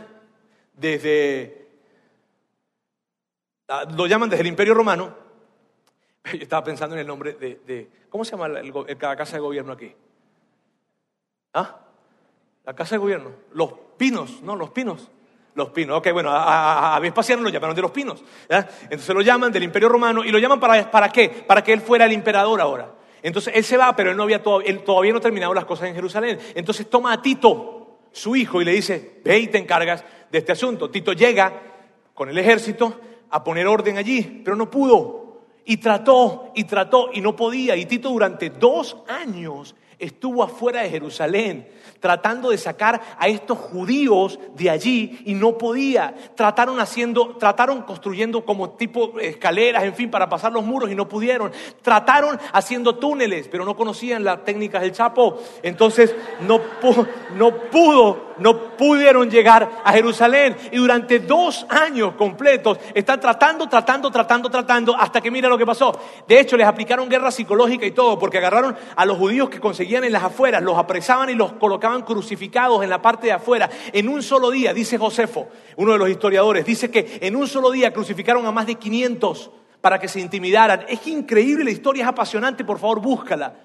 S1: desde, ah, lo llaman desde el Imperio Romano. Yo estaba pensando en el nombre de, ¿cómo se llama la casa de gobierno aquí? ¿Ah? La casa de gobierno. Los pinos, ¿no? Los pinos. Los pinos. Ok, bueno, a, Vespasiano lo llamaron de los pinos. Entonces lo llaman del Imperio Romano y lo llaman para, para qué? Para que él fuera el emperador ahora. Entonces él se va, pero él, no había él todavía no terminado las cosas en Jerusalén. Entonces toma a Tito, su hijo, y le dice, ve y te encargas de este asunto. Tito llega con el ejército a poner orden allí, pero no pudo. Y trató, y trató, y no podía. Y Tito durante dos años estuvo afuera de Jerusalén tratando de sacar a estos judíos de allí y no podía. Trataron haciendo, trataron construyendo como tipo escaleras, en fin, para pasar los muros y no pudieron. Trataron haciendo túneles, pero no conocían las técnicas del Chapo. Entonces no, no pudo, no pudieron llegar a Jerusalén. Y durante dos años completos están tratando, tratando, tratando, tratando, hasta que mira lo que pasó. De hecho, les aplicaron guerra psicológica y todo, porque agarraron a los judíos que conseguían en las afueras, los apresaban y los colocaban crucificados en la parte de afuera. En un solo día, dice Josefo, uno de los historiadores, dice que en un solo día crucificaron a más de 500 para que se intimidaran. Es increíble, la historia es apasionante, por favor búscala.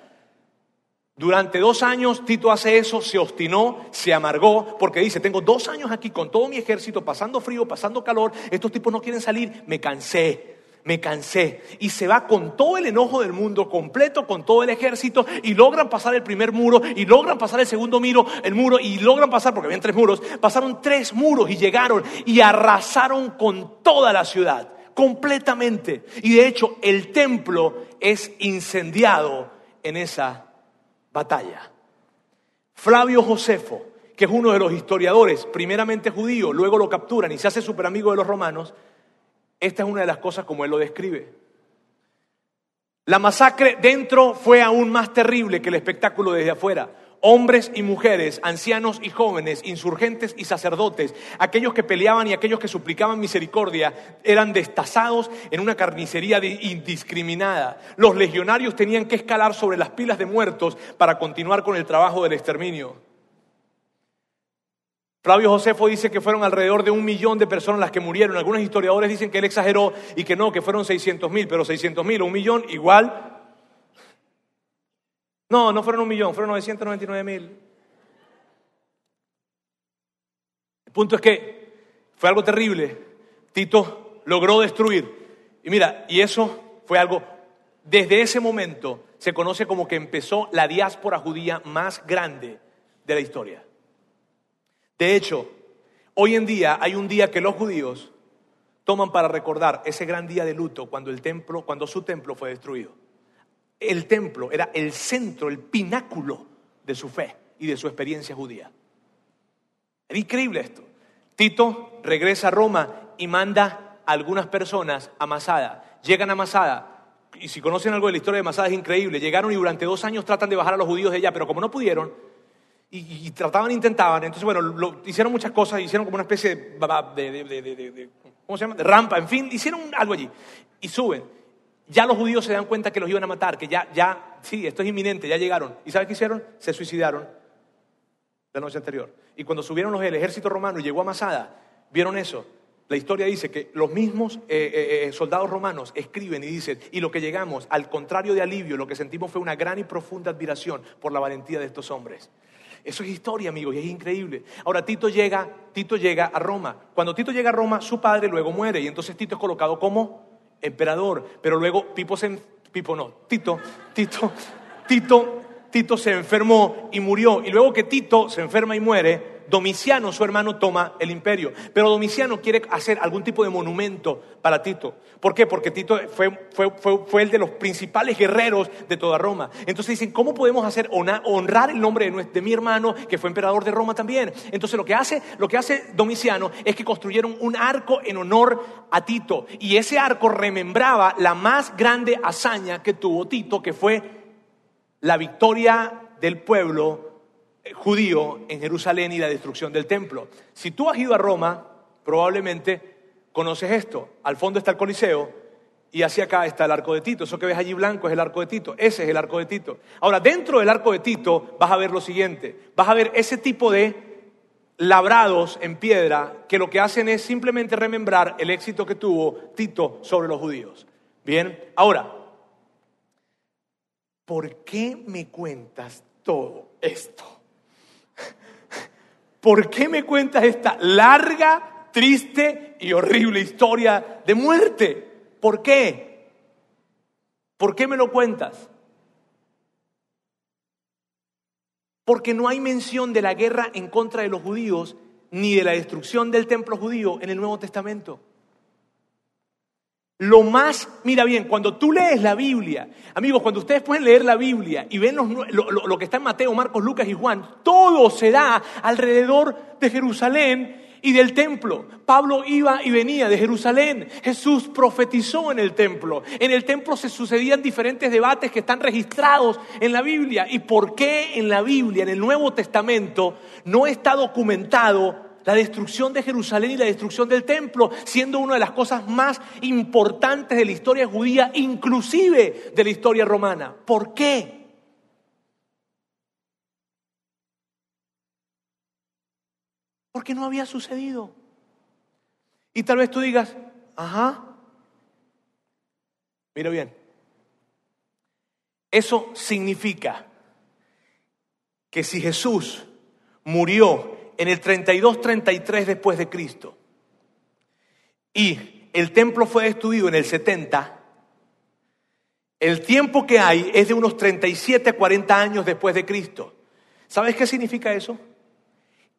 S1: Durante dos años Tito hace eso, se obstinó, se amargó, porque dice, tengo dos años aquí con todo mi ejército, pasando frío, pasando calor, estos tipos no quieren salir, me cansé me cansé. Y se va con todo el enojo del mundo, completo con todo el ejército, y logran pasar el primer muro, y logran pasar el segundo muro, el muro, y logran pasar, porque habían tres muros, pasaron tres muros y llegaron y arrasaron con toda la ciudad, completamente. Y de hecho, el templo es incendiado en esa batalla. Flavio Josefo, que es uno de los historiadores, primeramente judío, luego lo capturan y se hace super amigo de los romanos, esta es una de las cosas como él lo describe. La masacre dentro fue aún más terrible que el espectáculo desde afuera. Hombres y mujeres, ancianos y jóvenes, insurgentes y sacerdotes, aquellos que peleaban y aquellos que suplicaban misericordia, eran destazados en una carnicería indiscriminada. Los legionarios tenían que escalar sobre las pilas de muertos para continuar con el trabajo del exterminio. Flavio Josefo dice que fueron alrededor de un millón de personas las que murieron. Algunos historiadores dicen que él exageró y que no, que fueron 600 mil, pero 600 mil o un millón igual. No, no fueron un millón, fueron 999 mil. El punto es que fue algo terrible. Tito logró destruir. Y mira, y eso fue algo, desde ese momento se conoce como que empezó la diáspora judía más grande de la historia. De hecho, hoy en día hay un día que los judíos toman para recordar ese gran día de luto cuando el templo, cuando su templo fue destruido. El templo era el centro, el pináculo de su fe y de su experiencia judía. Es increíble esto. Tito regresa a Roma y manda a algunas personas a Masada. Llegan a Masada, y si conocen algo de la historia de Masada es increíble. Llegaron y durante dos años tratan de bajar a los judíos de allá, pero como no pudieron, y, trataban, intentaban. Entonces, bueno, lo, hicieron muchas cosas, hicieron como una especie de, de, ¿cómo se llama? De rampa, en fin, hicieron algo allí. Y suben. Ya los judíos se dan cuenta que los iban a matar, que ya, ya, sí, esto es inminente, ya llegaron. ¿Y sabes qué hicieron? Se suicidaron la noche anterior. Y cuando subieron los, el ejército romano y llegó a Masada, vieron eso. La historia dice que los mismos eh, eh, eh, soldados romanos escriben y dicen, y lo que llegamos, al contrario de alivio, lo que sentimos fue una gran y profunda admiración por la valentía de estos hombres. Eso es historia, amigos, y es increíble. Ahora Tito llega, Tito llega a Roma. Cuando Tito llega a Roma, su padre luego muere y entonces Tito es colocado como emperador. Pero luego Pipo se, Pipo no, Tito, Tito, Tito, Tito se enfermó y murió. Y luego que Tito se enferma y muere, Domiciano, su hermano, toma el imperio. Pero Domiciano quiere hacer algún tipo de monumento para Tito. ¿Por qué? Porque Tito fue, fue, el de los principales guerreros de toda Roma. Entonces dicen, ¿cómo podemos hacer honrar el nombre de, de, mi hermano, que fue emperador de Roma también? Entonces lo que, hace, lo que hace Domiciano es que construyeron un arco en honor a Tito. Y ese arco remembraba la más grande hazaña que tuvo Tito, que fue la victoria del pueblo judío en Jerusalén y la destrucción del templo. Si tú has ido a Roma, probablemente conoces esto. Al fondo está el Coliseo y hacia acá está el arco de Tito. Eso que ves allí blanco es el arco de Tito. Ese es el arco de Tito. Ahora, dentro del arco de Tito vas a ver lo siguiente. Vas a ver ese tipo de labrados en piedra que lo que hacen es simplemente remembrar el éxito que tuvo Tito sobre los judíos. Bien, ahora, ¿por qué me cuentas todo esto? ¿por qué me cuentas esta larga, triste y horrible historia de muerte? ¿Por qué? ¿Por qué me lo cuentas? Porque no hay mención de la guerra en contra de los judíos ni de la destrucción del templo judío en el Nuevo Testamento. Lo más, mira bien, cuando tú lees la Biblia, amigos, cuando ustedes pueden leer la Biblia y ven lo, que está en Mateo, Marcos, Lucas y Juan, todo se da alrededor de Jerusalén y del templo. Pablo iba y venía de Jerusalén. Jesús profetizó en el templo. En el templo se sucedían diferentes debates que están registrados en la Biblia. ¿Y por qué en la Biblia, en el Nuevo Testamento, no está documentado la destrucción de Jerusalén y la destrucción del templo, siendo una de las cosas más importantes de la historia judía, inclusive de la historia romana. ¿Por qué? Porque no había sucedido. Y tal vez tú digas, ajá, mira bien, eso significa que si Jesús murió en el 32-33 después de Cristo y el templo fue destruido en el 70, el tiempo que hay es de unos 37 40 años después de Cristo. ¿Sabes qué significa eso?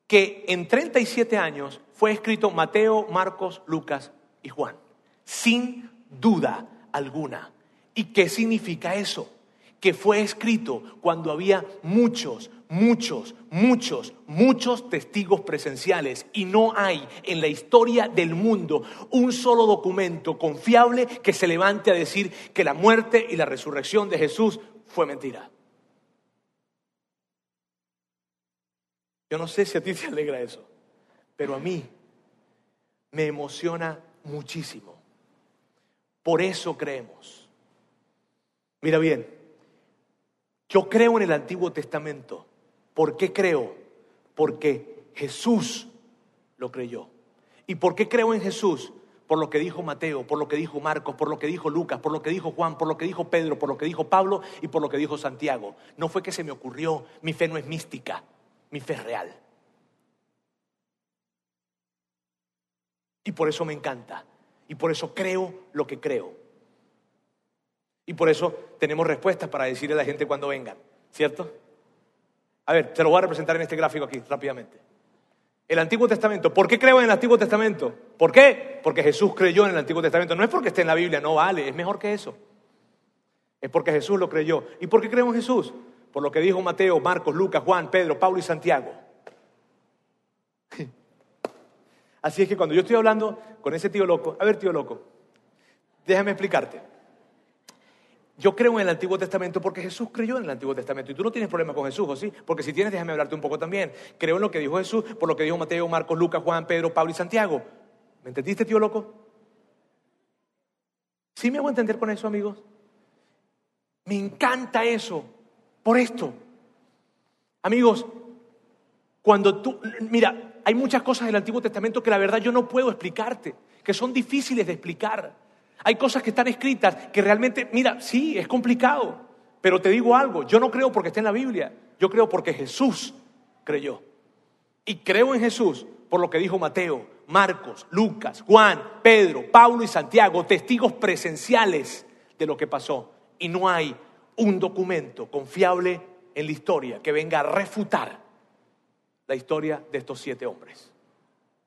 S1: Que en 37 años fue escrito Mateo, Marcos, Lucas y Juan, sin duda alguna. ¿Y qué significa eso? Que fue escrito cuando había muchos, muchos, muchos, muchos testigos presenciales y no hay en la historia del mundo un solo documento confiable que se levante a decir que la muerte y la resurrección de Jesús fue mentira. Yo no sé si a ti te alegra eso, pero a mí me emociona muchísimo. Por eso creemos. Mira bien, yo creo en el Antiguo Testamento ¿Por qué creo? Porque Jesús lo creyó. ¿Y por qué creo en Jesús? Por lo que dijo Mateo, por lo que dijo Marcos, por lo que dijo Lucas, por lo que dijo Juan, por lo que dijo Pedro, por lo que dijo Pablo y por lo que dijo Santiago. No fue que se me ocurrió, mi fe no es mística, mi fe es real. Y por eso me encanta. Y por eso creo lo que creo. Y por eso tenemos respuestas para decirle a la gente cuando vengan, ¿cierto? A ver, te lo voy a representar en este gráfico aquí rápidamente. El Antiguo Testamento. ¿Por qué creo en el Antiguo Testamento? ¿Por qué? Porque Jesús creyó en el Antiguo Testamento. No es porque esté en la Biblia, no vale, es mejor que eso. Es porque Jesús lo creyó. ¿Y por qué creo en Jesús? Por lo que dijo Mateo, Marcos, Lucas, Juan, Pedro, Pablo y Santiago. Así es que cuando yo estoy hablando con ese tío loco, a ver tío loco, déjame explicarte. Yo creo en el Antiguo Testamento porque Jesús creyó en el Antiguo Testamento. Y tú no tienes problema con Jesús, ¿o sí? Porque si tienes, déjame hablarte un poco también. Creo en lo que dijo Jesús, por lo que dijo Mateo, Marcos, Lucas, Juan, Pedro, Pablo y Santiago. ¿Me entendiste, tío loco? ¿Sí me hago entender con eso, amigos? Me encanta eso. Por esto. Amigos, cuando tú, mira, hay muchas cosas del Antiguo Testamento que la verdad yo no puedo explicarte, que son difíciles de explicar. Hay cosas que están escritas que realmente, mira, sí, es complicado, pero te digo algo, yo no creo porque esté en la Biblia, yo creo porque Jesús creyó. Y creo en Jesús por lo que dijo Mateo, Marcos, Lucas, Juan, Pedro, Pablo y Santiago, testigos presenciales de lo que pasó. Y no hay un documento confiable en la historia que venga a refutar la historia de estos siete hombres.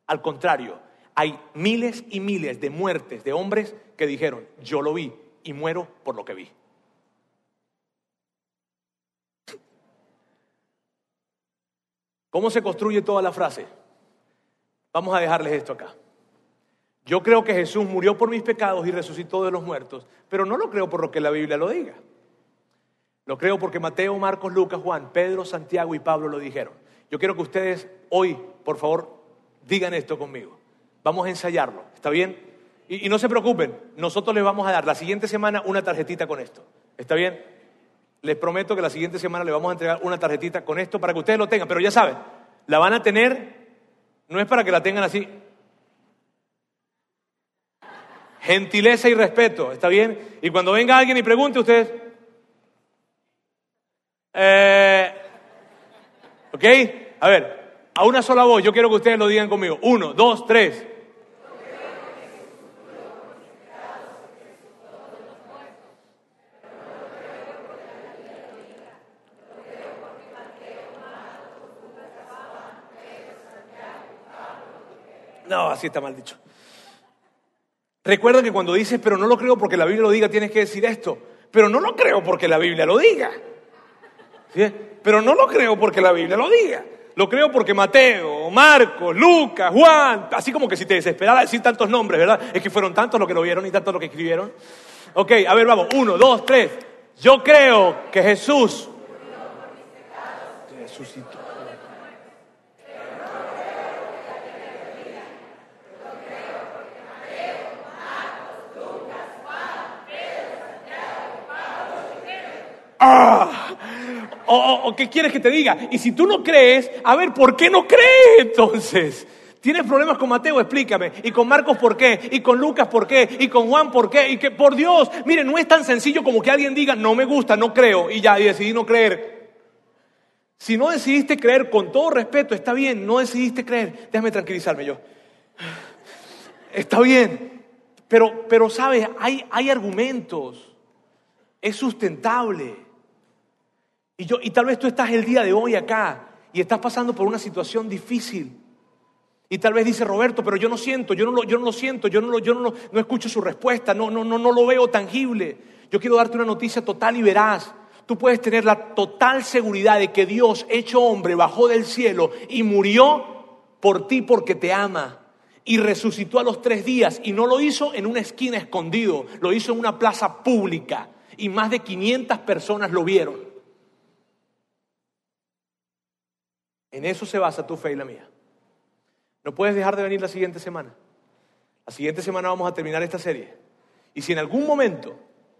S1: Al contrario, hay miles y miles de muertes de hombres que dijeron, yo lo vi y muero por lo que vi. ¿Cómo se construye toda la frase? Vamos a dejarles esto acá. Yo creo que Jesús murió por mis pecados y resucitó de los muertos, pero no lo creo por lo que la Biblia lo diga. Lo creo porque Mateo, Marcos, Lucas, Juan, Pedro, Santiago y Pablo lo dijeron. Yo quiero que ustedes hoy, por favor, digan esto conmigo. Vamos a ensayarlo, ¿está bien? Y, no se preocupen, nosotros les vamos a dar la siguiente semana una tarjetita con esto, ¿está bien? Les prometo que la siguiente semana les vamos a entregar una tarjetita con esto para que ustedes lo tengan, pero ya saben, la van a tener, no es para que la tengan así. Gentileza y respeto, ¿está bien? Y cuando venga alguien y pregunte ustedes, eh, ¿ok? A ver, a una sola voz, yo quiero que ustedes lo digan conmigo. Uno, dos, tres. No, así está mal dicho. Recuerda que cuando dices, pero no lo creo porque la Biblia lo diga, tienes que decir esto. Pero no lo creo porque la Biblia lo diga. ¿Sí? Pero no lo creo porque la Biblia lo diga. Lo creo porque Mateo, Marcos, Lucas, Juan, así como que si te desesperara decir tantos nombres, ¿verdad? Es que fueron tantos los que lo vieron y tantos los que escribieron. Ok, a ver, vamos. Uno, dos, tres. Yo creo que Jesús resucitó. Ah, o, qué quieres que te diga. Y si tú no crees, a ver, ¿por qué no crees entonces? ¿Tienes problemas con Mateo? Explícame. ¿Y con Marcos por qué? ¿Y con Lucas por qué? ¿Y con Juan por qué? Y que por Dios, mire, no es tan sencillo como que alguien diga, no me gusta, no creo, y ya, y decidí no creer. Si no decidiste creer, con todo respeto, está bien, no decidiste creer. Déjame tranquilizarme yo. Está bien. Pero, pero sabes, hay, hay argumentos. Es sustentable. Y, yo, y tal vez tú estás el día de hoy acá y estás pasando por una situación difícil. Y tal vez dice Roberto, pero yo no siento, yo no lo, yo no lo siento, yo, no, lo, yo no, no escucho su respuesta, no, no, no, no lo veo tangible. Yo quiero darte una noticia total y veraz. Tú puedes tener la total seguridad de que Dios, hecho hombre, bajó del cielo y murió por ti porque te ama. Y resucitó a los tres días y no lo hizo en una esquina escondido, lo hizo en una plaza pública y más de 500 personas lo vieron. En eso se basa tu fe y la mía. No puedes dejar de venir la siguiente semana. La siguiente semana vamos a terminar esta serie. Y si en algún momento,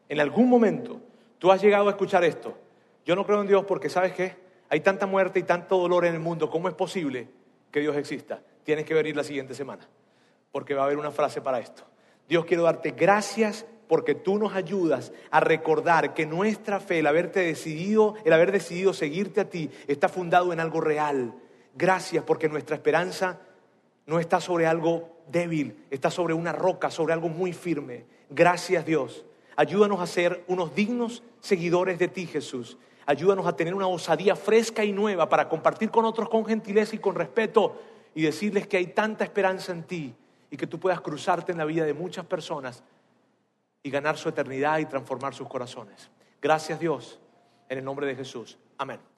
S1: en algún momento, tú has llegado a escuchar esto, yo no creo en Dios porque, ¿sabes qué? Hay tanta muerte y tanto dolor en el mundo, ¿cómo es posible que Dios exista? Tienes que venir la siguiente semana, porque va a haber una frase para esto. Dios quiero darte gracias porque tú nos ayudas a recordar que nuestra fe, el haberte decidido, el haber decidido seguirte a ti, está fundado en algo real. Gracias porque nuestra esperanza no está sobre algo débil, está sobre una roca, sobre algo muy firme. Gracias Dios. Ayúdanos a ser unos dignos seguidores de ti, Jesús. Ayúdanos a tener una osadía fresca y nueva para compartir con otros con gentileza y con respeto y decirles que hay tanta esperanza en ti y que tú puedas cruzarte en la vida de muchas personas y ganar su eternidad y transformar sus corazones. Gracias Dios, en el nombre de Jesús. Amén.